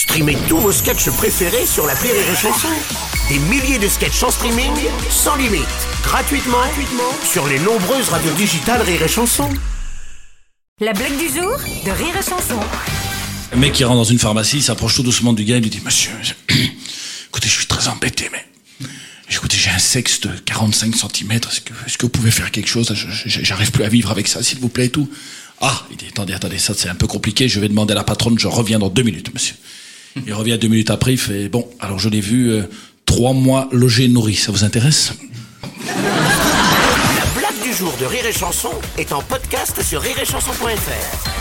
Streamez tous vos sketchs préférés sur la Rire et Chanson. Des milliers de sketchs en streaming, sans limite, gratuitement, gratuitement sur les nombreuses radios digitales Rire et Chanson. La blague du jour de Rire et Chanson. Un mec qui rentre dans une pharmacie, il s'approche tout doucement du gars, il lui dit Monsieur, écoutez, je suis très embêté, mais. Écoutez, j'ai un sexe de 45 cm, est-ce que, vous pouvez faire quelque chose? J'arrive plus à vivre avec ça, s'il vous plaît, et tout. Ah, il dit Attendez, attendez, ça c'est un peu compliqué, je vais demander à la patronne, je reviens dans deux minutes, monsieur. Il revient deux minutes après, il fait Bon, alors je l'ai vu, euh, trois mois logé et nourri, ça vous intéresse? La blague du jour de Rire et Chanson est en podcast sur rireetchanson.fr.